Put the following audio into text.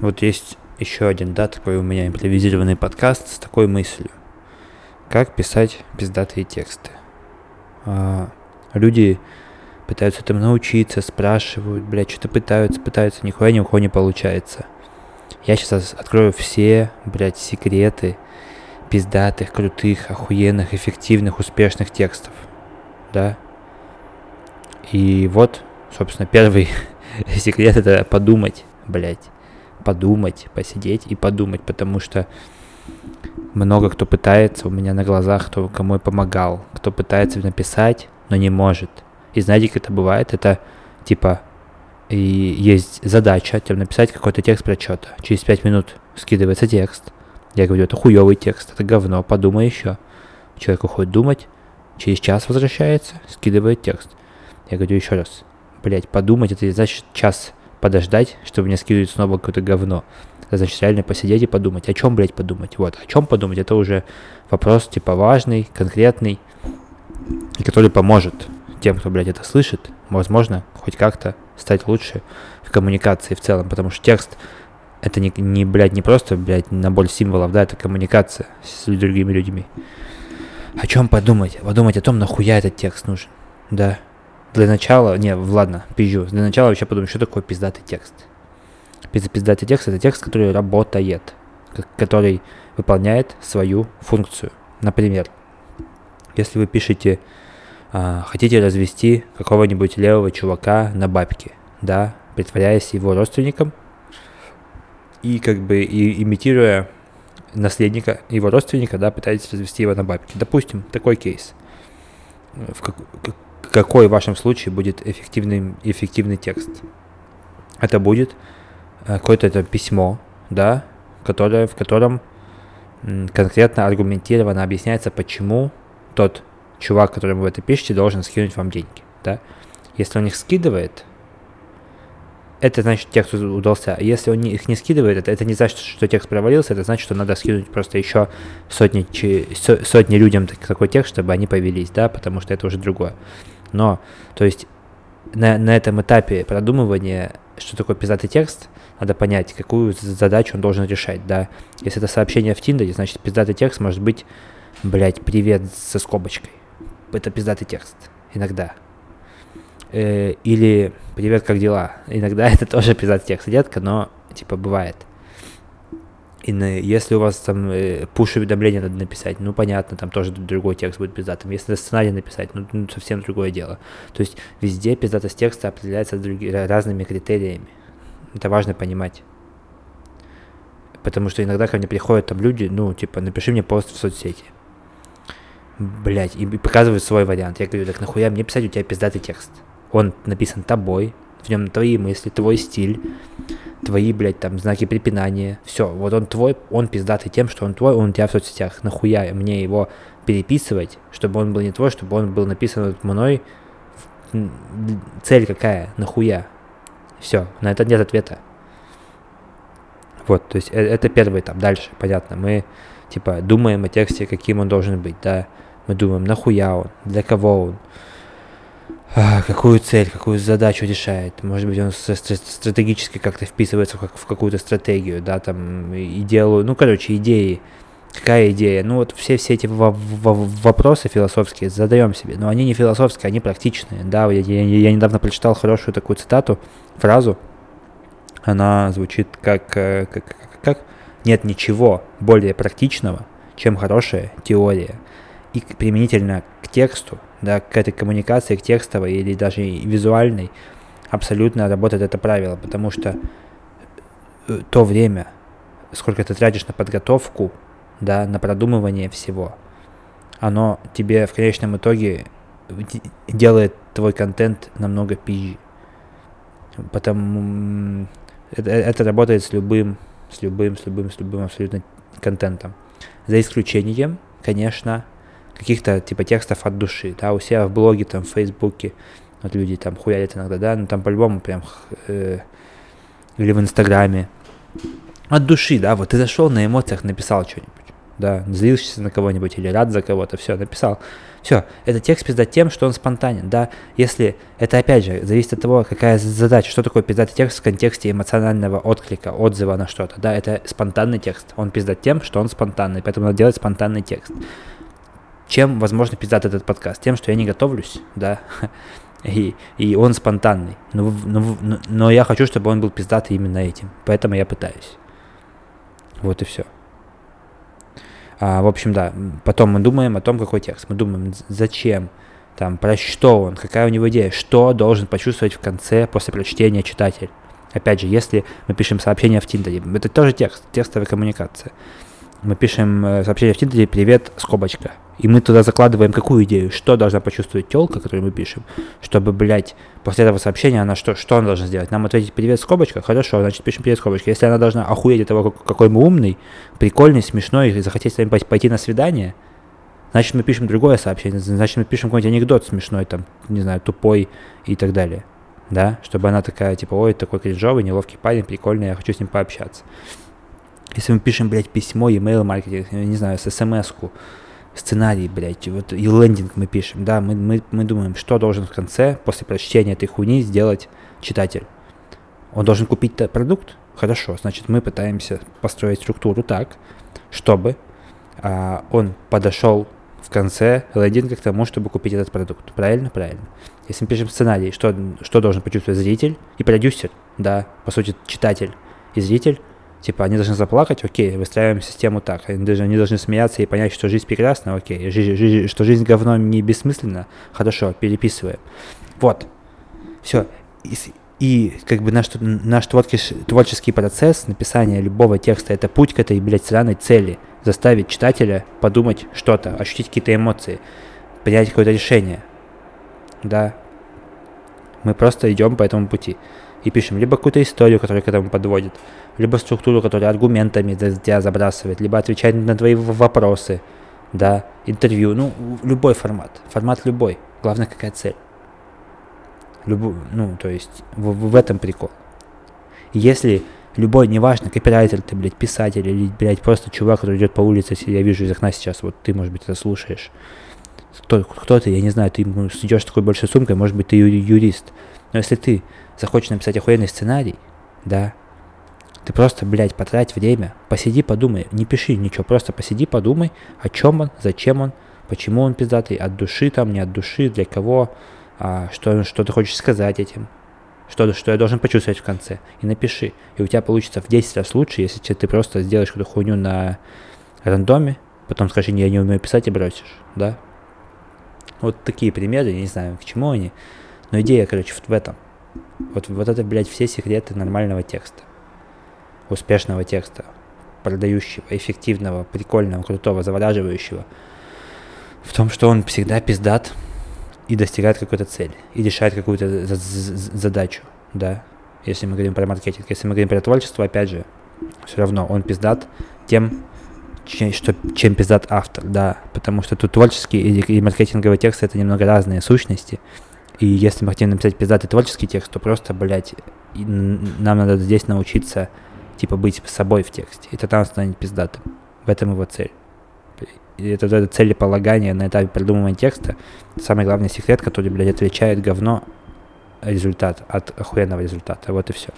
Вот есть еще один, да, такой у меня импровизированный подкаст с такой мыслью. Как писать пиздатые тексты. А, люди пытаются там научиться, спрашивают, блядь, что-то пытаются, пытаются, нихуя ни у кого не получается. Я сейчас открою все, блядь, секреты пиздатых, крутых, охуенных, эффективных, успешных текстов. Да? И вот, собственно, первый секрет это подумать, блядь. Подумать, посидеть и подумать, потому что много кто пытается у меня на глазах, кто кому я помогал, кто пытается написать, но не может. И знаете, как это бывает? Это типа и есть задача там, написать какой-то текст про что-то. Через пять минут скидывается текст. Я говорю, это хуёвый текст, это говно, подумай еще. Человек уходит думать, через час возвращается, скидывает текст. Я говорю еще раз, блять, подумать, это значит час подождать, чтобы мне скидывать снова какое-то говно. Значит реально посидеть и подумать. О чем, блядь, подумать? Вот, о чем подумать, это уже вопрос, типа, важный, конкретный, и который поможет тем, кто, блядь, это слышит, возможно, хоть как-то стать лучше в коммуникации в целом, потому что текст это не, не, блядь, не просто, блядь, набор символов, да, это коммуникация с другими людьми. О чем подумать? Подумать о том, нахуя этот текст нужен, да. Для начала, не, ладно, пизжу. Для начала вообще подумать, что такое пиздатый текст. Пиздатый текст – это текст, который работает, который выполняет свою функцию. Например, если вы пишете, а, хотите развести какого-нибудь левого чувака на бабки, да, притворяясь его родственником и как бы и, имитируя наследника, его родственника, да, пытаетесь развести его на бабки. Допустим, такой кейс. В как, какой в вашем случае будет эффективный, эффективный текст? Это будет э, какое-то это письмо, да, которое, в котором конкретно аргументированно объясняется, почему тот чувак, которому вы это пишете, должен скинуть вам деньги, да. Если он их скидывает, это значит текст удался. Если он их не скидывает, это, это не значит, что текст провалился, это значит, что надо скинуть просто еще сотни, сотни людям такой текст, чтобы они повелись, да, потому что это уже другое. Но, то есть, на, на этом этапе продумывания, что такое пиздатый текст, надо понять, какую задачу он должен решать, да. Если это сообщение в Тиндере, значит, пиздатый текст может быть, блядь, привет со скобочкой. Это пиздатый текст. Иногда. Э, или привет, как дела? Иногда это тоже пиздатый текст, детка, но, типа, бывает. И на, если у вас там э, пуш-уведомление надо написать, ну понятно, там тоже другой текст будет пиздатым. Если сценарий написать, ну, ну совсем другое дело. То есть везде пиздатость текста определяется други, разными критериями. Это важно понимать. Потому что иногда ко мне приходят там люди, ну, типа, напиши мне пост в соцсети. Блять, и, и показывают свой вариант. Я говорю, так нахуя мне писать у тебя пиздатый текст? Он написан тобой, в нем твои мысли, твой стиль, твои, блядь, там, знаки препинания. Все, вот он твой, он пиздатый тем, что он твой, он у тебя в соцсетях. Нахуя мне его переписывать, чтобы он был не твой, чтобы он был написан мной. Цель какая? Нахуя? Все, на это нет ответа. Вот, то есть э, это первый этап. Дальше, понятно, мы типа думаем о тексте, каким он должен быть, да. Мы думаем, нахуя он, для кого он, какую цель, какую задачу решает. Может быть, он стратегически как-то вписывается в, какую-то стратегию, да, там, и делаю, ну, короче, идеи. Какая идея? Ну, вот все, все эти вопросы философские задаем себе, но они не философские, они практичные, да, я, я, я недавно прочитал хорошую такую цитату, фразу, она звучит как, э, как, как, как нет ничего более практичного, чем хорошая теория. И применительно к тексту да, к этой коммуникации, к текстовой или даже визуальной, абсолютно работает это правило, потому что э, то время, сколько ты тратишь на подготовку, да, на продумывание всего, оно тебе в конечном итоге делает твой контент намного пизже. Потому это, это работает с любым, с любым, с любым, с любым абсолютно контентом. За исключением, конечно, каких-то типа текстов от души, да, у себя в блоге, там, в Фейсбуке, вот люди там хуярят иногда, да, ну там по-любому прям, э, или в Инстаграме, от души, да, вот ты зашел на эмоциях, написал что-нибудь, да, злишься на кого-нибудь или рад за кого-то, все, написал. Все, это текст пиздат тем, что он спонтанен, да, если, это опять же, зависит от того, какая задача, что такое пиздатый текст в контексте эмоционального отклика, отзыва на что-то, да, это спонтанный текст, он пиздат тем, что он спонтанный, поэтому надо делать спонтанный текст. Чем, возможно, пиздат этот подкаст? Тем, что я не готовлюсь, да, и, и он спонтанный, но, но, но я хочу, чтобы он был пиздатый именно этим, поэтому я пытаюсь. Вот и все. А, в общем, да, потом мы думаем о том, какой текст. Мы думаем, зачем, там, про что он, какая у него идея, что должен почувствовать в конце после прочтения читатель. Опять же, если мы пишем сообщение в Тиндере, это тоже текст, текстовая коммуникация мы пишем э, сообщение в Тиндере «Привет, скобочка». И мы туда закладываем какую идею, что должна почувствовать телка, которую мы пишем, чтобы, блядь, после этого сообщения она что, что она должна сделать? Нам ответить «Привет, скобочка»? Хорошо, значит, пишем «Привет, скобочка». Если она должна охуеть от того, какой мы умный, прикольный, смешной, и захотеть с нами пойти на свидание, значит, мы пишем другое сообщение, значит, мы пишем какой-нибудь анекдот смешной, там, не знаю, тупой и так далее. Да, чтобы она такая, типа, ой, такой кринжовый, неловкий парень, прикольный, я хочу с ним пообщаться. Если мы пишем, блядь, письмо, email маркетинг, не знаю, смс-ку, сценарий, блядь, вот и лендинг мы пишем, да, мы, мы, мы думаем, что должен в конце, после прочтения этой хуйни, сделать читатель. Он должен купить продукт? Хорошо, значит, мы пытаемся построить структуру так, чтобы а, он подошел в конце лендинга к тому, чтобы купить этот продукт. Правильно? Правильно. Если мы пишем сценарий, что, что должен почувствовать зритель и продюсер, да, по сути, читатель и зритель, Типа, они должны заплакать, окей, выстраиваем систему так. Они должны, они должны смеяться и понять, что жизнь прекрасна, окей. Жизнь, жизнь, что жизнь говно не бессмысленна, хорошо, переписываем. Вот. Все. И, и как бы наш, наш творческий, творческий процесс написания любого текста это путь к этой, блядь, сраной цели. Заставить читателя подумать что-то, ощутить какие-то эмоции, принять какое-то решение. Да. Мы просто идем по этому пути и пишем либо какую-то историю, которая к этому подводит, либо структуру, которая аргументами тебя забрасывает, либо отвечает на твои вопросы, да, интервью, ну, любой формат, формат любой, главное какая цель. Любу, ну, то есть в, в этом прикол. Если любой, неважно, копирайтер ты, блядь, писатель или, блядь, просто чувак, который идет по улице, я вижу из окна сейчас, вот ты, может быть, это слушаешь, кто, кто ты, я не знаю, ты идешь такой большой сумкой, может быть, ты юрист, но если ты захочешь написать охуенный сценарий, да, ты просто, блядь, потрать время, посиди, подумай, не пиши ничего, просто посиди, подумай, о чем он, зачем он, почему он пиздатый, от души там, не от души, для кого, а, что, что ты хочешь сказать этим, что, что я должен почувствовать в конце, и напиши. И у тебя получится в 10 раз лучше, если ты просто сделаешь какую-то хуйню на рандоме, потом скажи, я не умею писать и бросишь, да? Вот такие примеры, я не знаю, к чему они, но идея, короче, в этом – вот, вот это, блядь, все секреты нормального текста. Успешного текста. Продающего, эффективного, прикольного, крутого, завораживающего. В том, что он всегда пиздат и достигает какой-то цели. И решает какую-то задачу, да. Если мы говорим про маркетинг. Если мы говорим про творчество, опять же, все равно он пиздат тем, что, чем пиздат автор, да. Потому что тут творческий и, и маркетинговый текст это немного разные сущности. И если мы хотим написать пиздатый творческий текст, то просто, блядь, нам надо здесь научиться, типа, быть собой в тексте. И тогда он станет пиздатым. В этом его цель. И это, это целеполагание на этапе придумывания текста. Самый главный секрет, который, блядь, отличает говно результат от охуенного результата. Вот и все.